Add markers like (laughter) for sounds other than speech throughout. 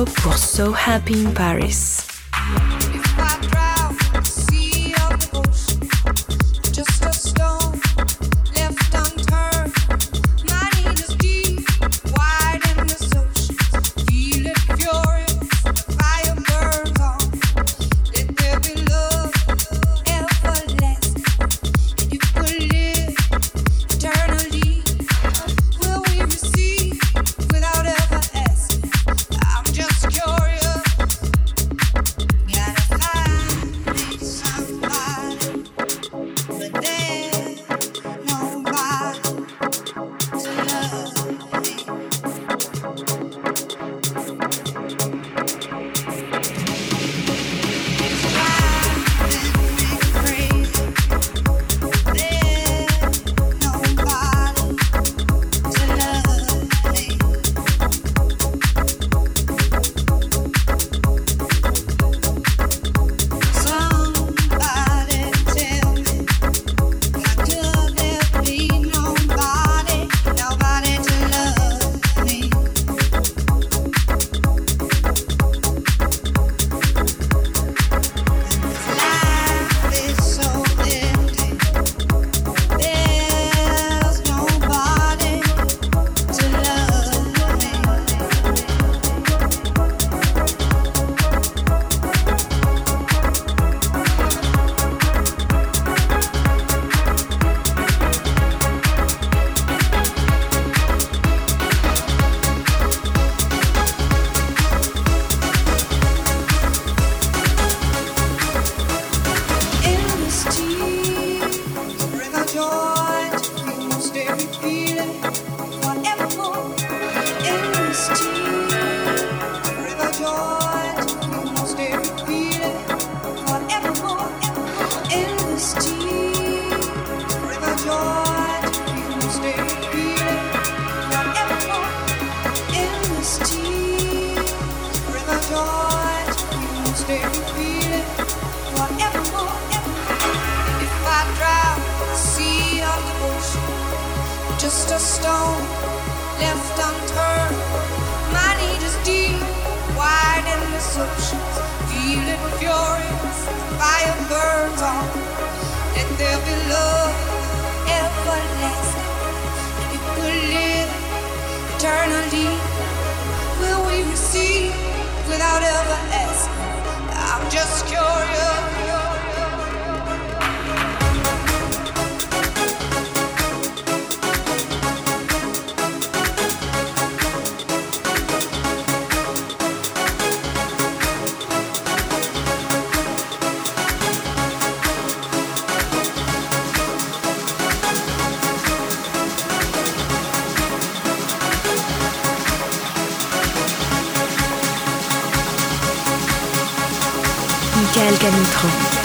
Canitrot pour So Happy in Paris. Michael Canitro.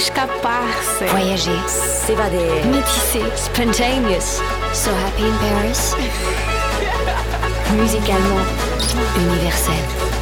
Escapar-se. Voyager. S'évader. Métisser. Spontaneous. So happy in Paris. (laughs) Musicalement, universel.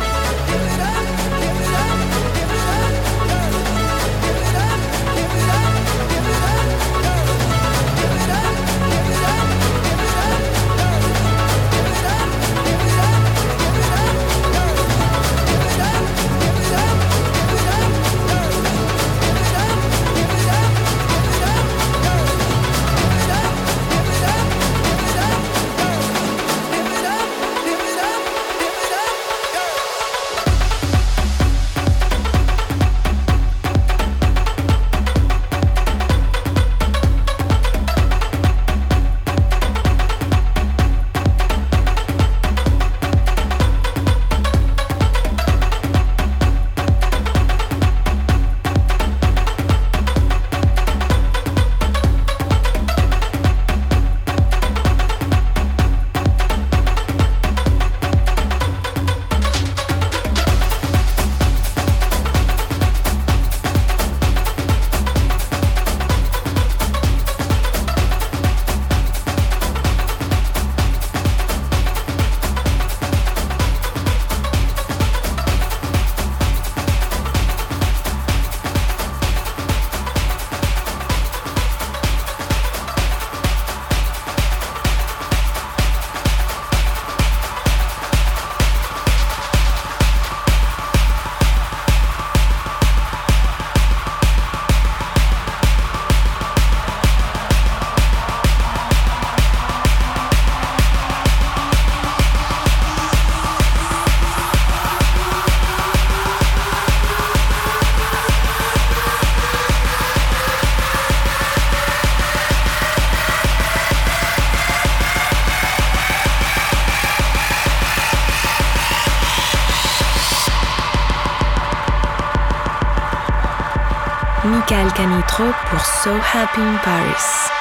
Pour So Happy in Paris.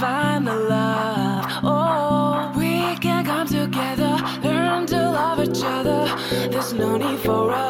find the love. Oh, we can come together, learn to love each other. There's no need for us.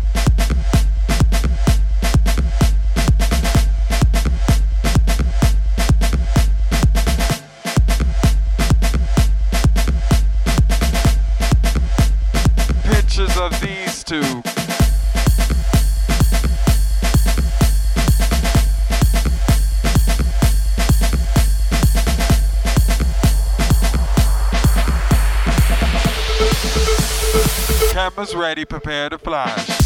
ready, prepare to fly.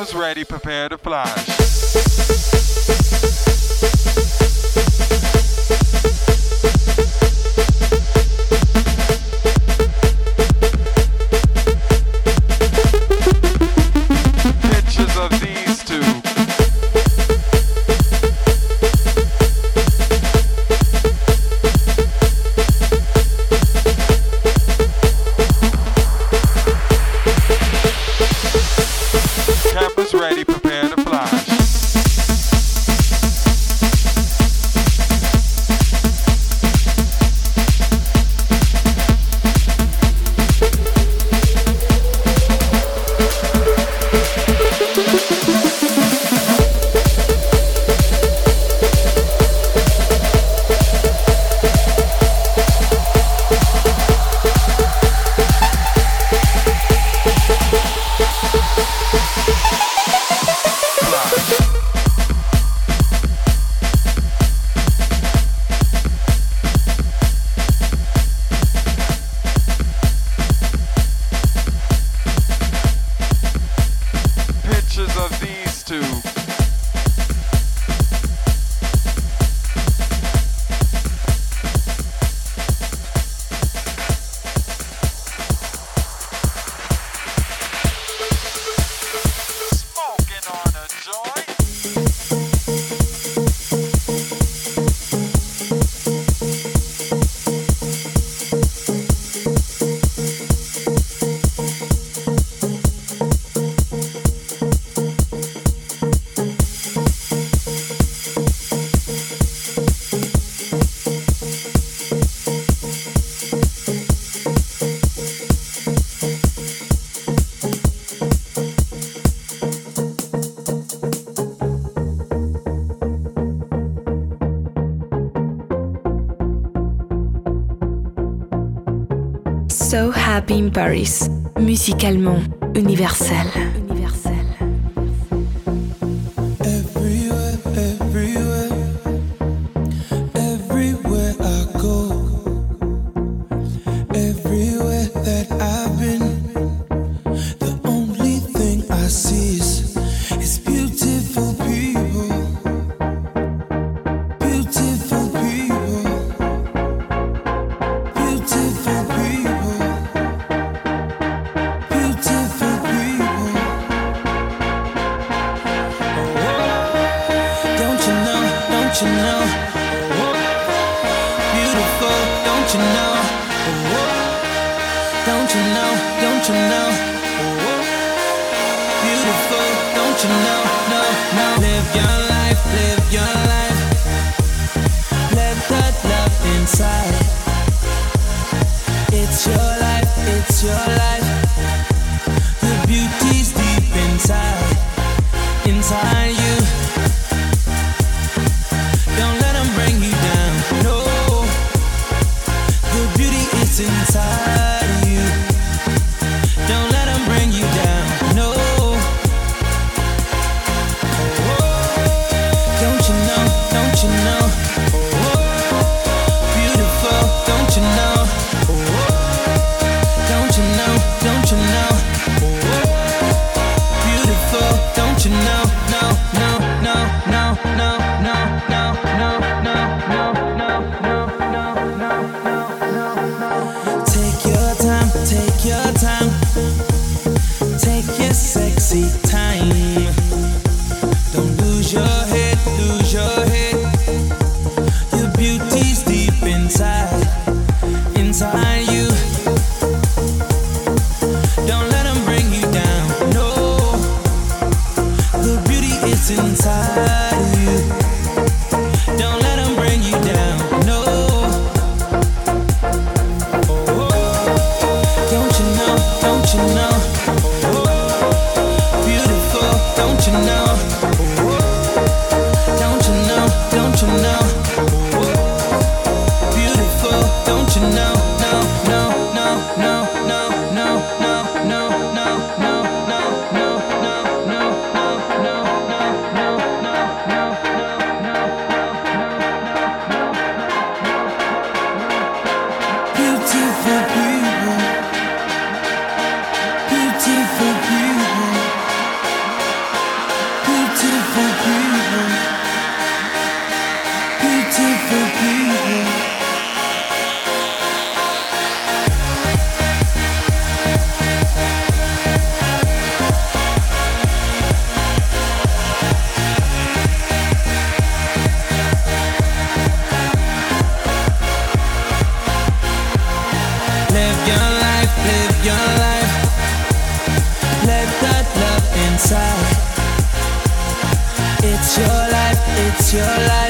Papa's ready, prepare to fly. Paris, musicalement universel. Oh. Canitrot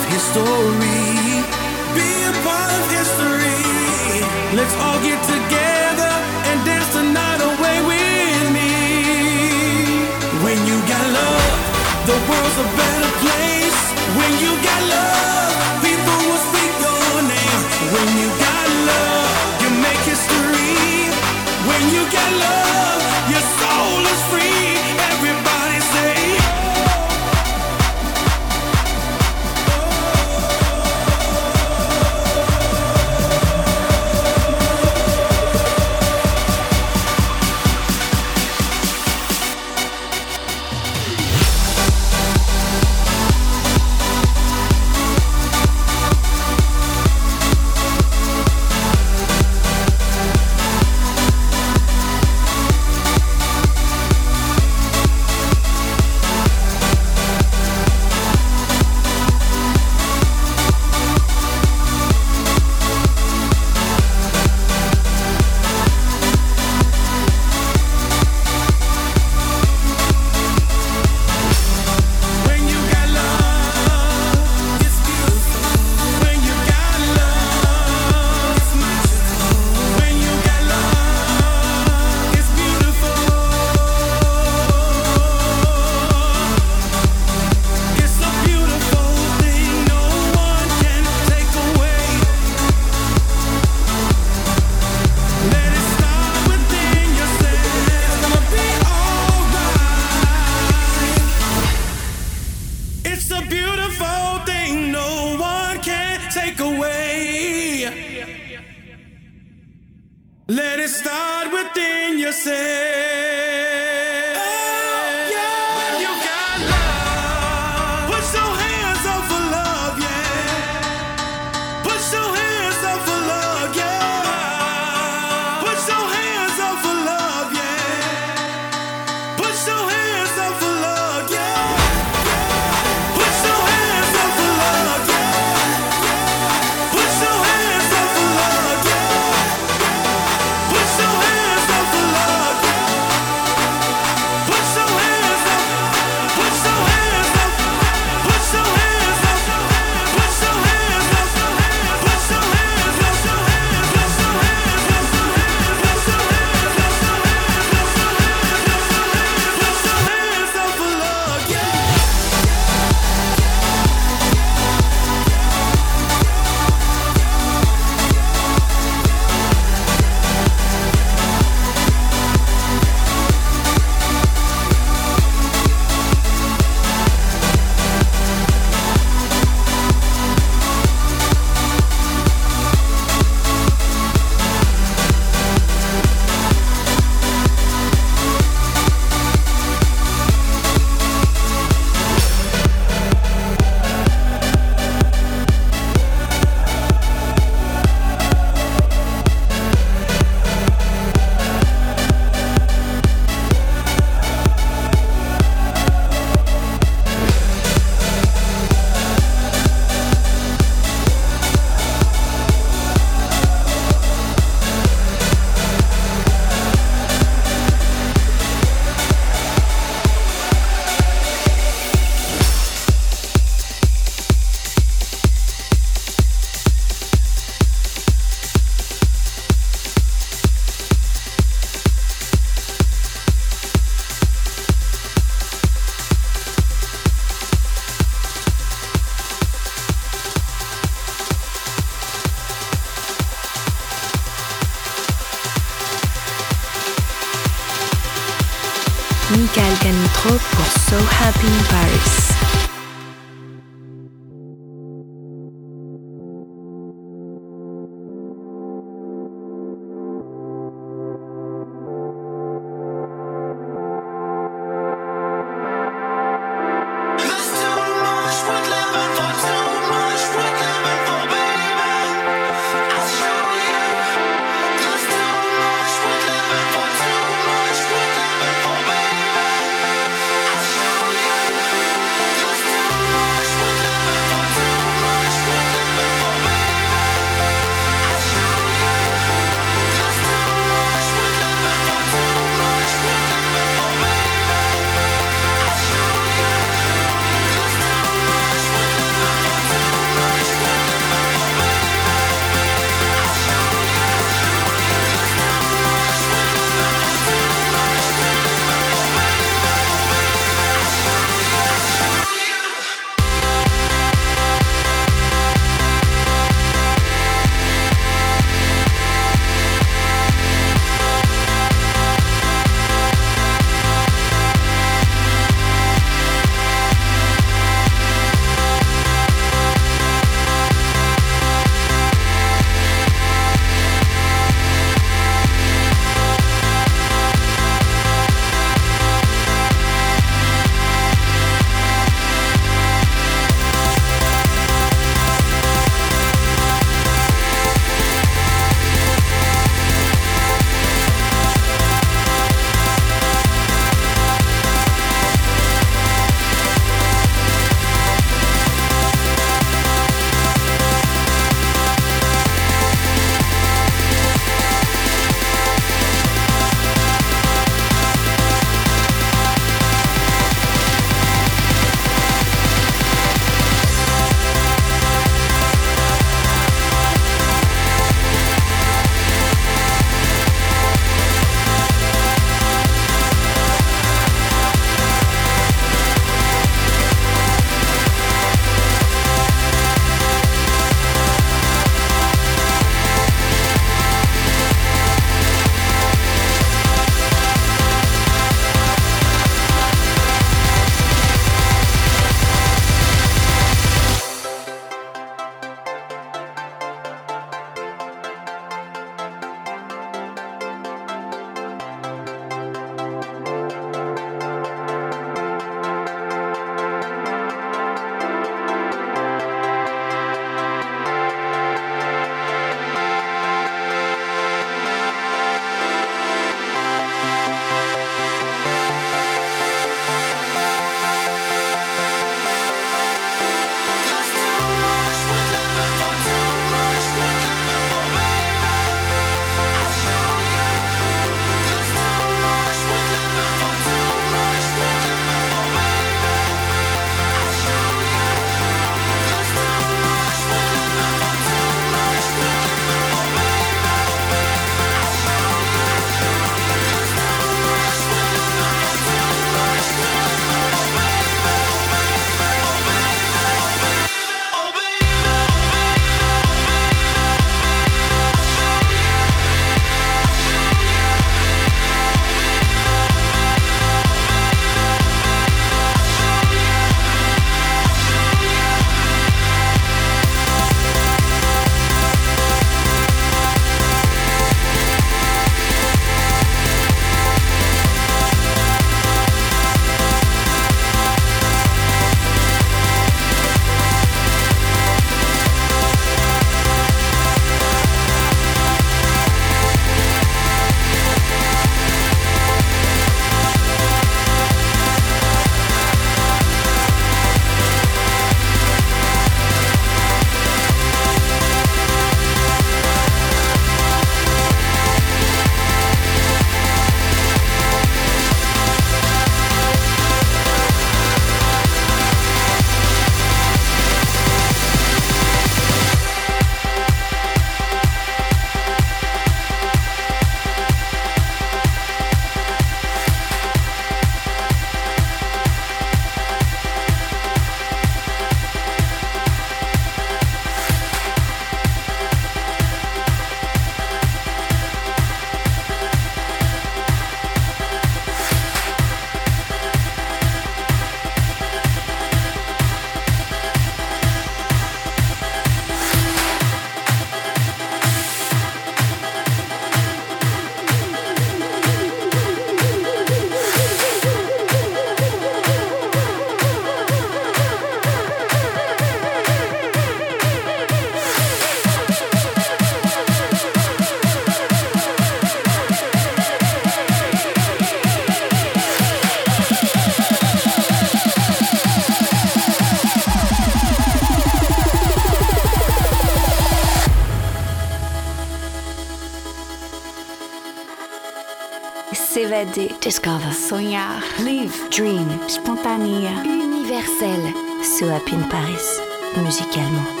Discover. sonhar, Live. Dream. espontânea. Universel. So Happy in Paris, musicalement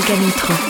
Pascal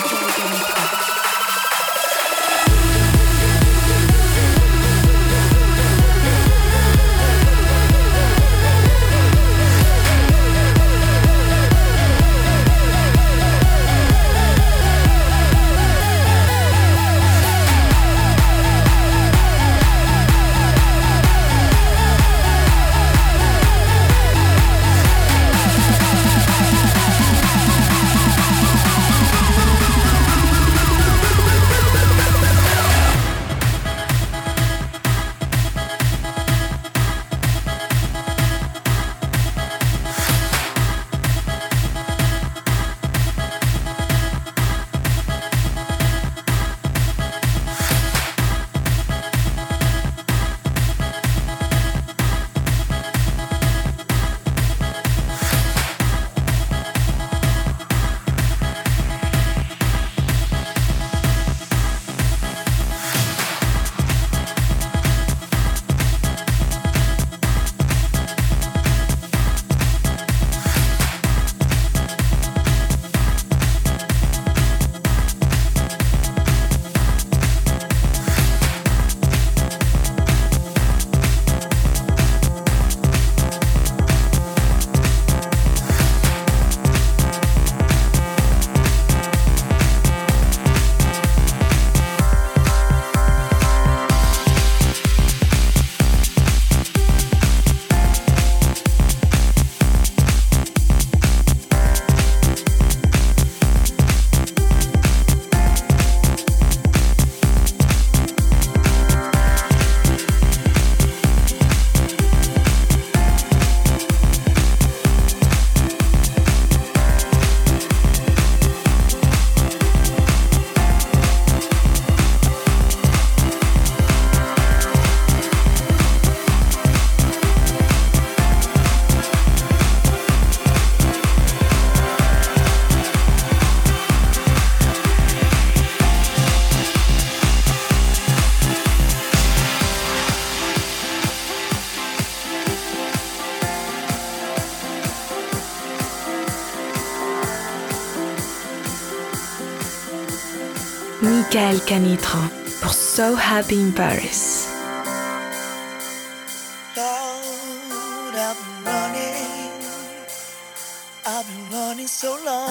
Pascal Canitrot pour So Happy in Paris. I've been running, so long.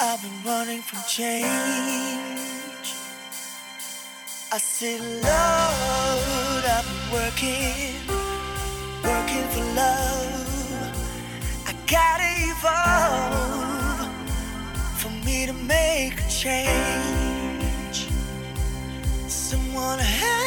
I've been running from change. I said, Lord, I've been working, working for love. I gotta evolve. change. Someone help.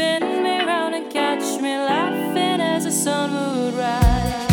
spin me round and catch me laughing as the sun would rise.